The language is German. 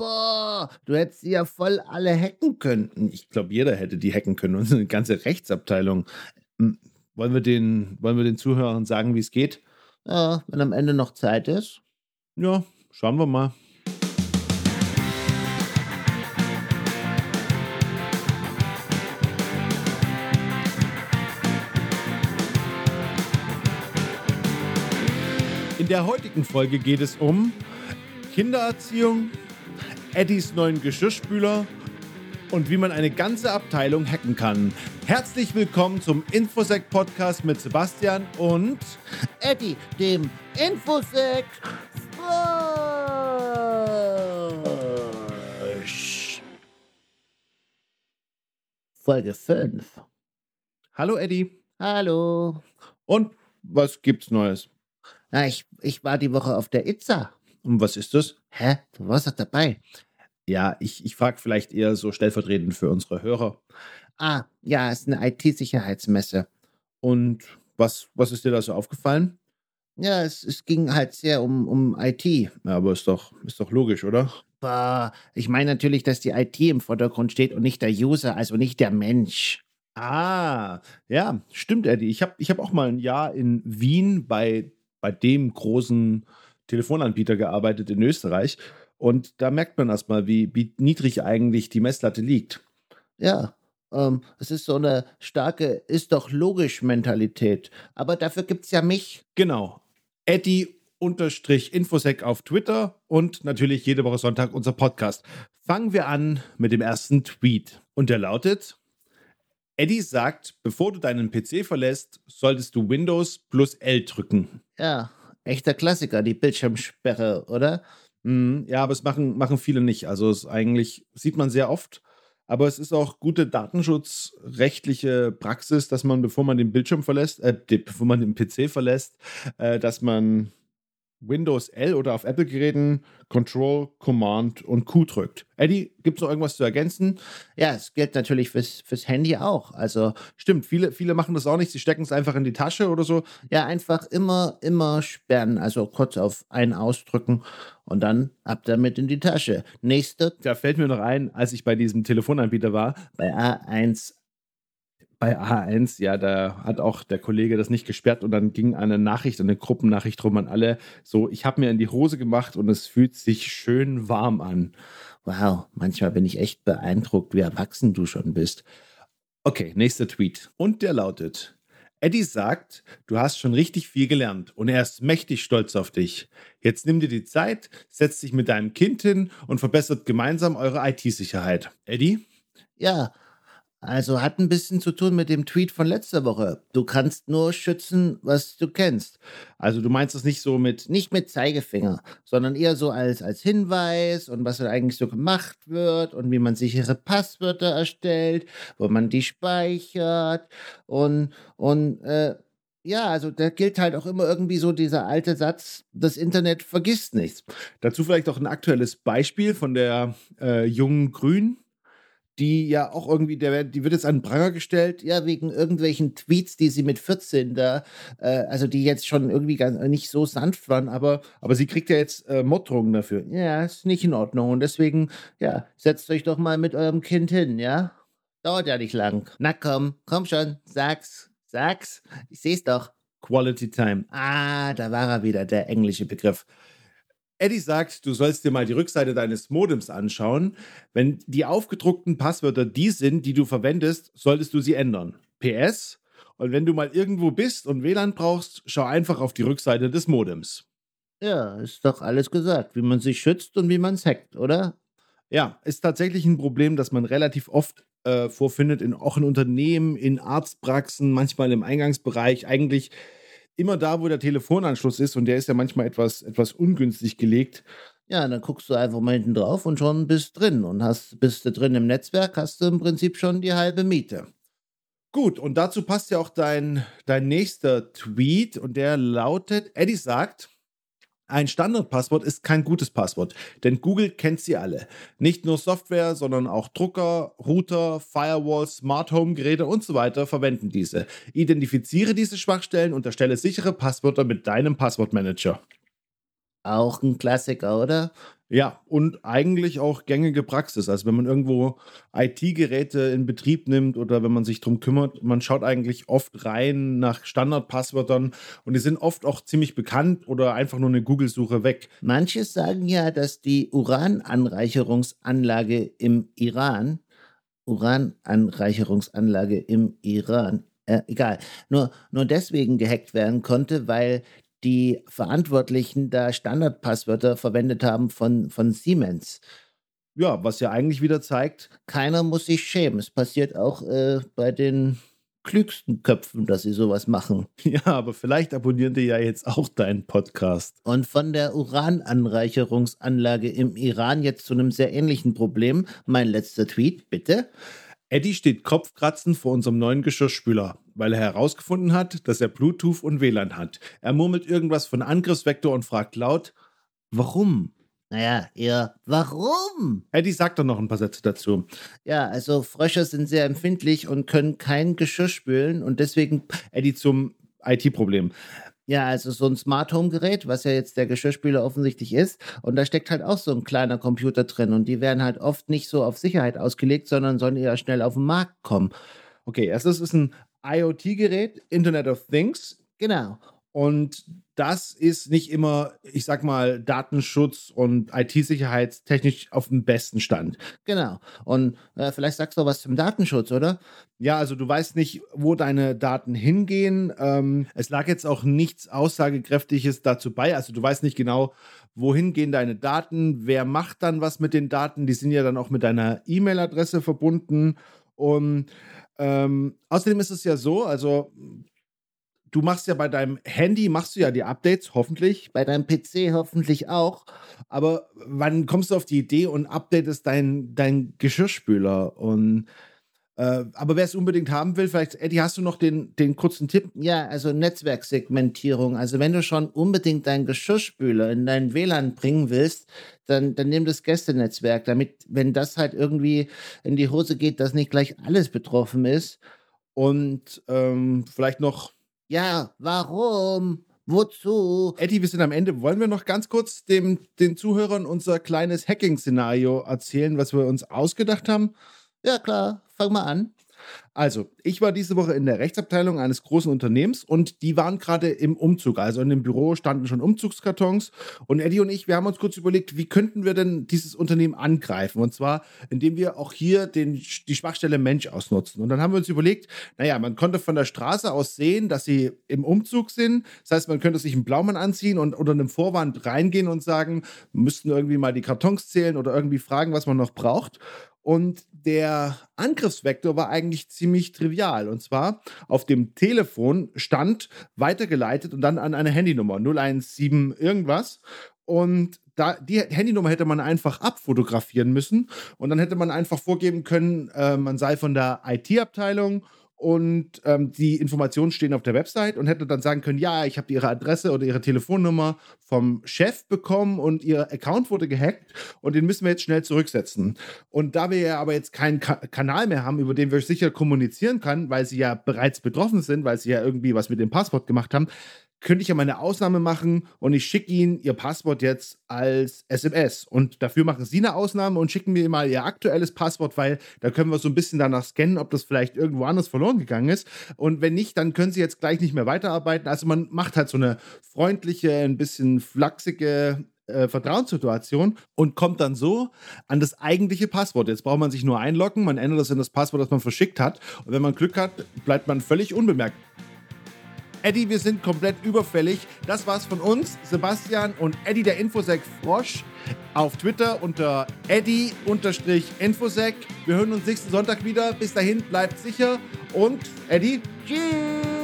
Boah, du hättest sie ja voll alle hacken können. Ich glaube, jeder hätte die hacken können. Unsere ganze Rechtsabteilung. Hm, wollen wir den, wollen wir den Zuhörern sagen, wie es geht? Ja, wenn am Ende noch Zeit ist. Ja, schauen wir mal. In der heutigen Folge geht es um Kindererziehung, Eddies neuen Geschirrspüler und wie man eine ganze Abteilung hacken kann. Herzlich willkommen zum Infosec Podcast mit Sebastian und Eddie, dem Infosec. Folge 5. Hallo Eddie. Hallo. Und was gibt's Neues? Na, ich, ich war die Woche auf der Itza. Und was ist das? Hä? Du warst doch dabei. Ja, ich, ich frage vielleicht eher so stellvertretend für unsere Hörer. Ah, ja, es ist eine IT-Sicherheitsmesse. Und was, was ist dir da so aufgefallen? Ja, es, es ging halt sehr um, um IT. Ja, aber ist doch, ist doch logisch, oder? Bah, ich meine natürlich, dass die IT im Vordergrund steht und nicht der User, also nicht der Mensch. Ah, ja, stimmt, Eddie. Ich habe ich hab auch mal ein Jahr in Wien bei, bei dem großen Telefonanbieter gearbeitet in Österreich. Und da merkt man erstmal, wie, wie niedrig eigentlich die Messlatte liegt. Ja, ähm, es ist so eine starke, ist doch logisch Mentalität. Aber dafür gibt es ja mich. Genau. Eddie unterstrich Infosec auf Twitter und natürlich jede Woche Sonntag unser Podcast. Fangen wir an mit dem ersten Tweet. Und der lautet: Eddie sagt, bevor du deinen PC verlässt, solltest du Windows plus L drücken. Ja, echter Klassiker, die Bildschirmsperre, oder? Mm, ja, aber es machen, machen viele nicht. Also es eigentlich sieht man sehr oft. Aber es ist auch gute datenschutzrechtliche Praxis, dass man, bevor man den Bildschirm verlässt, äh, bevor man den PC verlässt, äh, dass man Windows L oder auf Apple-Geräten Control, Command und Q drückt. Eddie, gibt es noch irgendwas zu ergänzen? Ja, es gilt natürlich fürs, fürs Handy auch. Also stimmt, viele, viele machen das auch nicht. Sie stecken es einfach in die Tasche oder so. Ja, einfach immer, immer sperren. Also kurz auf ein ausdrücken und dann ab damit in die Tasche. Nächste. Da fällt mir noch ein, als ich bei diesem Telefonanbieter war, bei A1 bei A1, ja, da hat auch der Kollege das nicht gesperrt und dann ging eine Nachricht, eine Gruppennachricht rum an alle, so, ich habe mir in die Hose gemacht und es fühlt sich schön warm an. Wow, manchmal bin ich echt beeindruckt, wie erwachsen du schon bist. Okay, nächster Tweet. Und der lautet, Eddie sagt, du hast schon richtig viel gelernt und er ist mächtig stolz auf dich. Jetzt nimm dir die Zeit, setz dich mit deinem Kind hin und verbessert gemeinsam eure IT-Sicherheit. Eddie? Ja, also hat ein bisschen zu tun mit dem Tweet von letzter Woche. Du kannst nur schützen, was du kennst. Also du meinst das nicht so mit... Nicht mit Zeigefinger, sondern eher so als, als Hinweis und was da eigentlich so gemacht wird und wie man sichere Passwörter erstellt, wo man die speichert und, und äh, ja, also da gilt halt auch immer irgendwie so dieser alte Satz, das Internet vergisst nichts. Dazu vielleicht auch ein aktuelles Beispiel von der äh, jungen Grün, die ja auch irgendwie, der, die wird jetzt an den Pranger gestellt. Ja, wegen irgendwelchen Tweets, die sie mit 14 da, äh, also die jetzt schon irgendwie ganz, nicht so sanft waren, aber. Aber sie kriegt ja jetzt äh, Morddrohungen dafür. Ja, ist nicht in Ordnung. Und deswegen, ja, setzt euch doch mal mit eurem Kind hin, ja? Dauert ja nicht lang. Na komm, komm schon, sag's, sag's. Ich seh's doch. Quality Time. Ah, da war er wieder, der englische Begriff. Eddie sagt, du sollst dir mal die Rückseite deines Modems anschauen. Wenn die aufgedruckten Passwörter die sind, die du verwendest, solltest du sie ändern. PS. Und wenn du mal irgendwo bist und WLAN brauchst, schau einfach auf die Rückseite des Modems. Ja, ist doch alles gesagt, wie man sich schützt und wie man es hackt, oder? Ja, ist tatsächlich ein Problem, das man relativ oft äh, vorfindet, in, auch in Unternehmen, in Arztpraxen, manchmal im Eingangsbereich. Eigentlich immer da, wo der Telefonanschluss ist und der ist ja manchmal etwas, etwas ungünstig gelegt. Ja, dann guckst du einfach mal hinten drauf und schon bist drin und hast, bist du drin im Netzwerk, hast du im Prinzip schon die halbe Miete. Gut, und dazu passt ja auch dein, dein nächster Tweet und der lautet, Eddie sagt, ein Standardpasswort ist kein gutes Passwort, denn Google kennt sie alle. Nicht nur Software, sondern auch Drucker, Router, Firewalls, Smart Home Geräte und so weiter verwenden diese. Identifiziere diese Schwachstellen und erstelle sichere Passwörter mit deinem Passwortmanager. Auch ein Klassiker, oder? Ja, und eigentlich auch gängige Praxis. Also wenn man irgendwo IT-Geräte in Betrieb nimmt oder wenn man sich darum kümmert, man schaut eigentlich oft rein nach Standardpasswörtern und die sind oft auch ziemlich bekannt oder einfach nur eine Google-Suche weg. Manche sagen ja, dass die Urananreicherungsanlage im Iran, Urananreicherungsanlage im Iran, äh, egal, nur, nur deswegen gehackt werden konnte, weil die Verantwortlichen da Standardpasswörter verwendet haben von, von Siemens. Ja, was ja eigentlich wieder zeigt, keiner muss sich schämen. Es passiert auch äh, bei den klügsten Köpfen, dass sie sowas machen. Ja, aber vielleicht abonnieren die ja jetzt auch deinen Podcast. Und von der Urananreicherungsanlage im Iran jetzt zu einem sehr ähnlichen Problem. Mein letzter Tweet, bitte. Eddie steht kopfkratzend vor unserem neuen Geschirrspüler, weil er herausgefunden hat, dass er Bluetooth und WLAN hat. Er murmelt irgendwas von Angriffsvektor und fragt laut, warum? Naja, eher, warum? Eddie sagt doch noch ein paar Sätze dazu. Ja, also Frösche sind sehr empfindlich und können kein Geschirr spülen und deswegen. Eddie zum IT-Problem. Ja, also so ein Smart Home Gerät, was ja jetzt der Geschirrspüler offensichtlich ist. Und da steckt halt auch so ein kleiner Computer drin. Und die werden halt oft nicht so auf Sicherheit ausgelegt, sondern sollen eher schnell auf den Markt kommen. Okay, erstes ist ein IoT-Gerät, Internet of Things. Genau. Und das ist nicht immer, ich sag mal, Datenschutz und IT-sicherheitstechnisch auf dem besten Stand. Genau. Und äh, vielleicht sagst du was zum Datenschutz, oder? Ja, also du weißt nicht, wo deine Daten hingehen. Ähm, es lag jetzt auch nichts Aussagekräftiges dazu bei. Also du weißt nicht genau, wohin gehen deine Daten, wer macht dann was mit den Daten. Die sind ja dann auch mit deiner E-Mail-Adresse verbunden. Und ähm, außerdem ist es ja so, also du machst ja bei deinem Handy, machst du ja die Updates, hoffentlich. Bei deinem PC hoffentlich auch. Aber wann kommst du auf die Idee und updatest deinen dein Geschirrspüler? Und äh, aber wer es unbedingt haben will, vielleicht, Eddie, hast du noch den, den kurzen Tipp? Ja, also Netzwerksegmentierung. Also wenn du schon unbedingt deinen Geschirrspüler in dein WLAN bringen willst, dann, dann nimm das Gästenetzwerk, damit, wenn das halt irgendwie in die Hose geht, dass nicht gleich alles betroffen ist. Und ähm, vielleicht noch ja, warum? Wozu? Eddie, wir sind am Ende. Wollen wir noch ganz kurz dem, den Zuhörern unser kleines Hacking-Szenario erzählen, was wir uns ausgedacht haben? Ja, klar. Fang mal an. Also, ich war diese Woche in der Rechtsabteilung eines großen Unternehmens und die waren gerade im Umzug. Also in dem Büro standen schon Umzugskartons. Und Eddie und ich, wir haben uns kurz überlegt, wie könnten wir denn dieses Unternehmen angreifen? Und zwar, indem wir auch hier den, die Schwachstelle Mensch ausnutzen. Und dann haben wir uns überlegt, naja, man konnte von der Straße aus sehen, dass sie im Umzug sind. Das heißt, man könnte sich einen Blaumann anziehen und unter einem Vorwand reingehen und sagen, müssten irgendwie mal die Kartons zählen oder irgendwie fragen, was man noch braucht. Und der Angriffsvektor war eigentlich ziemlich trivial. Und zwar auf dem Telefon stand weitergeleitet und dann an eine Handynummer 017 irgendwas. Und da, die Handynummer hätte man einfach abfotografieren müssen und dann hätte man einfach vorgeben können, äh, man sei von der IT-Abteilung und ähm, die Informationen stehen auf der Website und hätte dann sagen können, ja, ich habe ihre Adresse oder ihre Telefonnummer vom Chef bekommen und ihr Account wurde gehackt und den müssen wir jetzt schnell zurücksetzen. Und da wir ja aber jetzt keinen Ka Kanal mehr haben, über den wir sicher kommunizieren können, weil sie ja bereits betroffen sind, weil sie ja irgendwie was mit dem Passwort gemacht haben, könnte ich ja mal eine Ausnahme machen und ich schicke Ihnen Ihr Passwort jetzt als SMS. Und dafür machen Sie eine Ausnahme und schicken mir mal Ihr aktuelles Passwort, weil da können wir so ein bisschen danach scannen, ob das vielleicht irgendwo anders verloren gegangen ist. Und wenn nicht, dann können Sie jetzt gleich nicht mehr weiterarbeiten. Also man macht halt so eine freundliche, ein bisschen flachsige äh, Vertrauenssituation und kommt dann so an das eigentliche Passwort. Jetzt braucht man sich nur einloggen, man ändert das in das Passwort, das man verschickt hat. Und wenn man Glück hat, bleibt man völlig unbemerkt. Eddie, wir sind komplett überfällig. Das war's von uns, Sebastian und Eddie der Infosec Frosch. Auf Twitter unter Eddie-Infosec. Wir hören uns nächsten Sonntag wieder. Bis dahin, bleibt sicher und Eddie, tschüss.